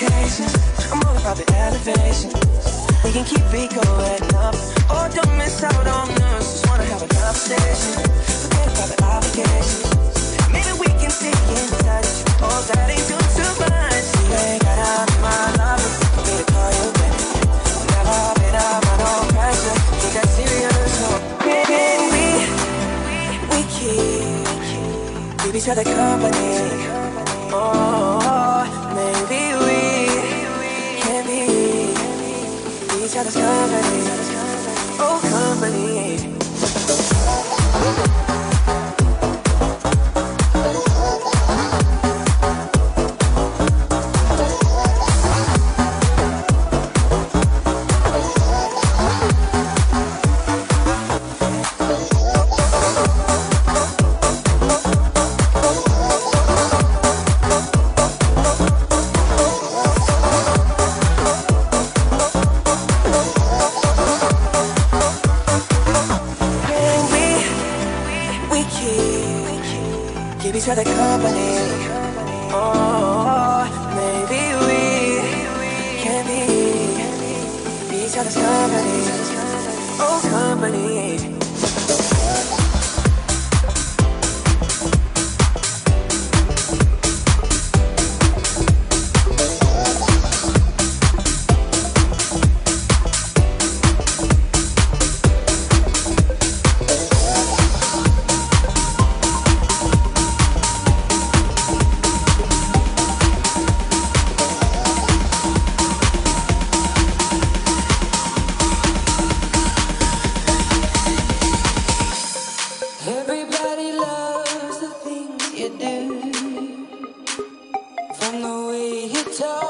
vacations. I'm all about the elevation. We can keep it going up. Oh, don't miss out on us. Just wanna have a conversation. Forget about the obligations. Maybe we can stay in touch. Oh, that ain't too, too much. You ain't gotta be my lover. I'm to call you back. Never been up on no pressure. Ain't that serious? No. Can we, we keep, keep each other company? Oh. got. Oh, company. show.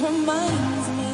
Yeah, okay,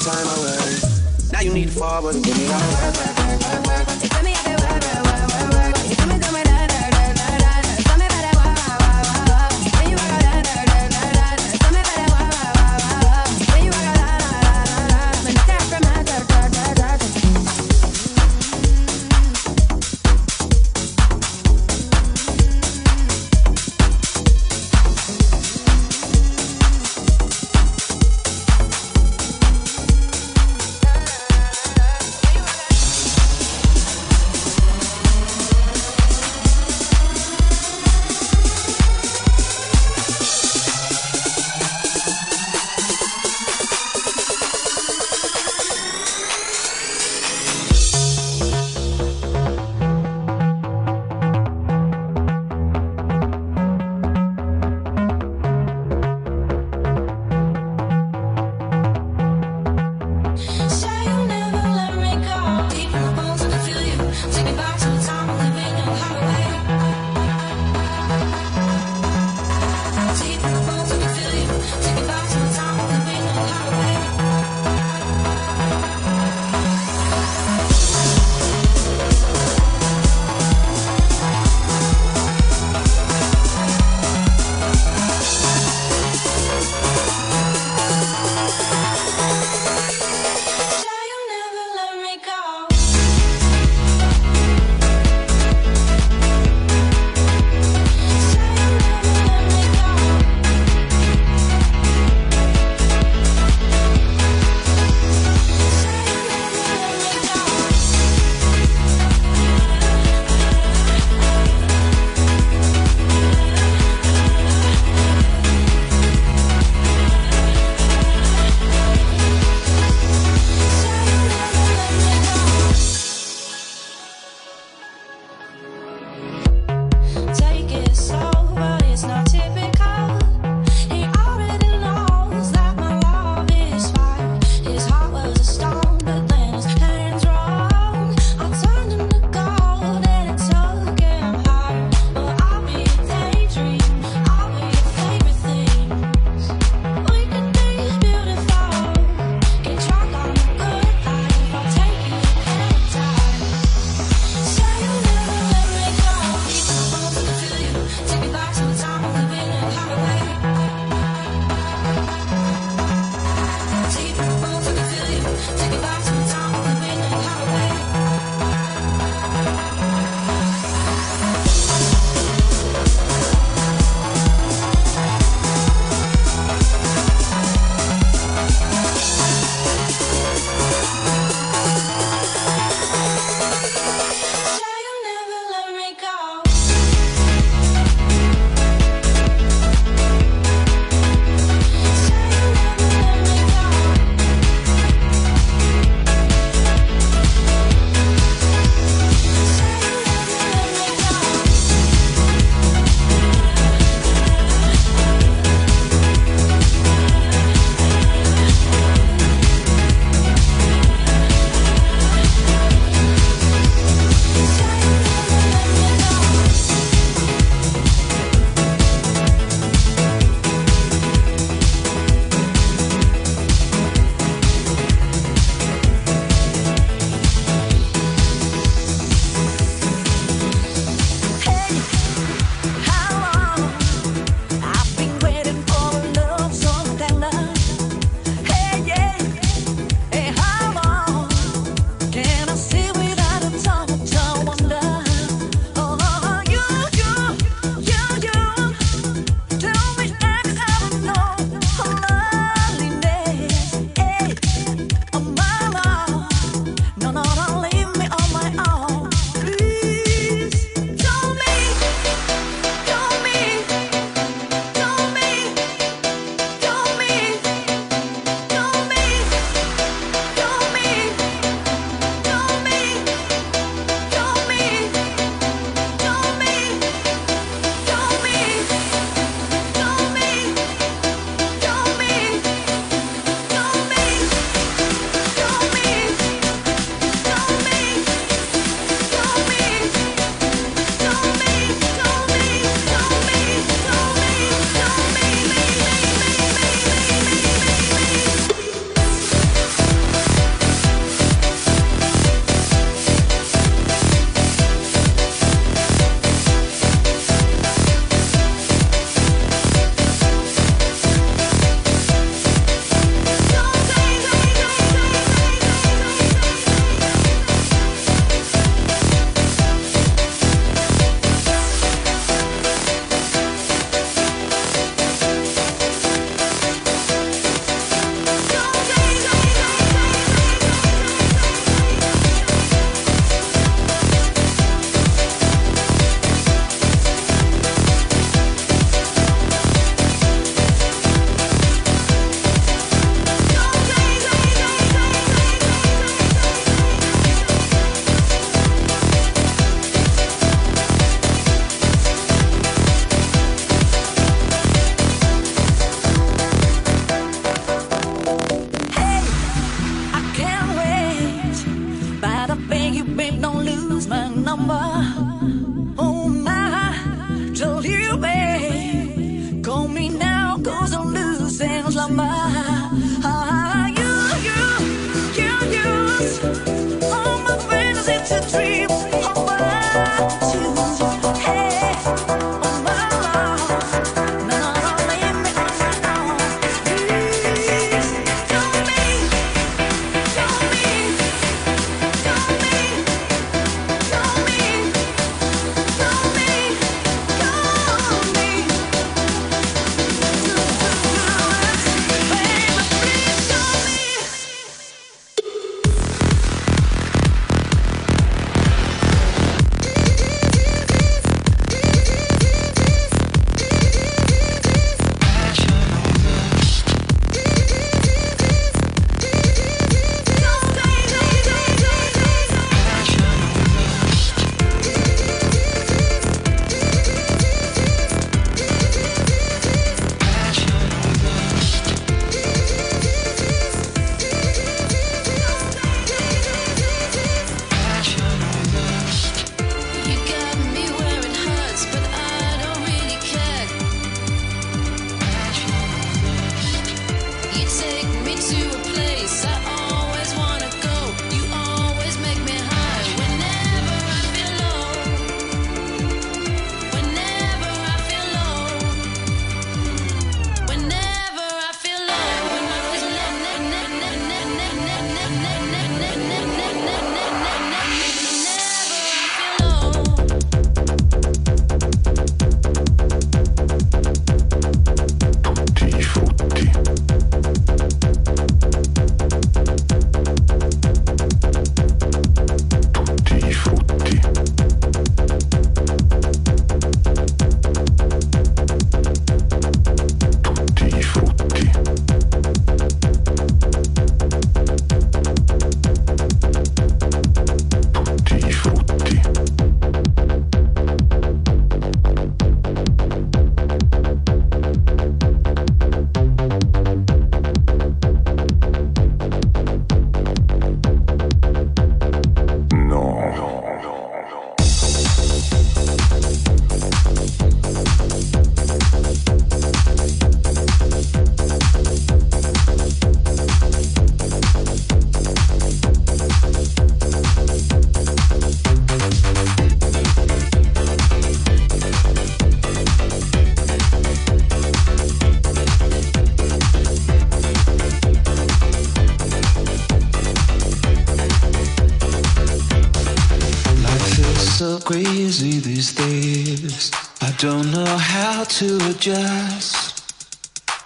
some time away. Now you need to fall, but give me all that. just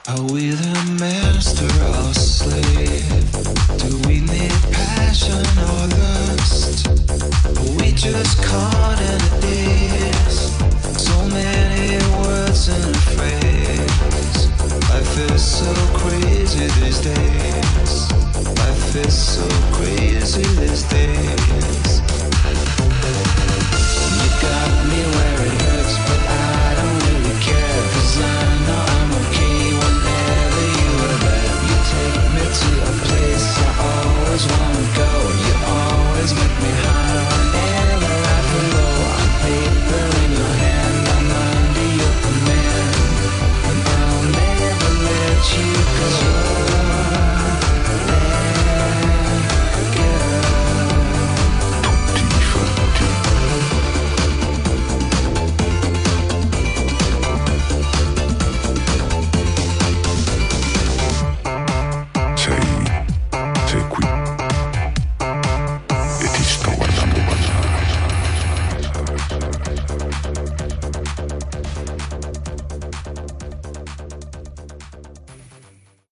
are we the master or slave? Do we need passion or lust? Are we just caught in a daze? So many words and phrases i Life is so crazy these days. Life is so crazy these days. You got me. was one.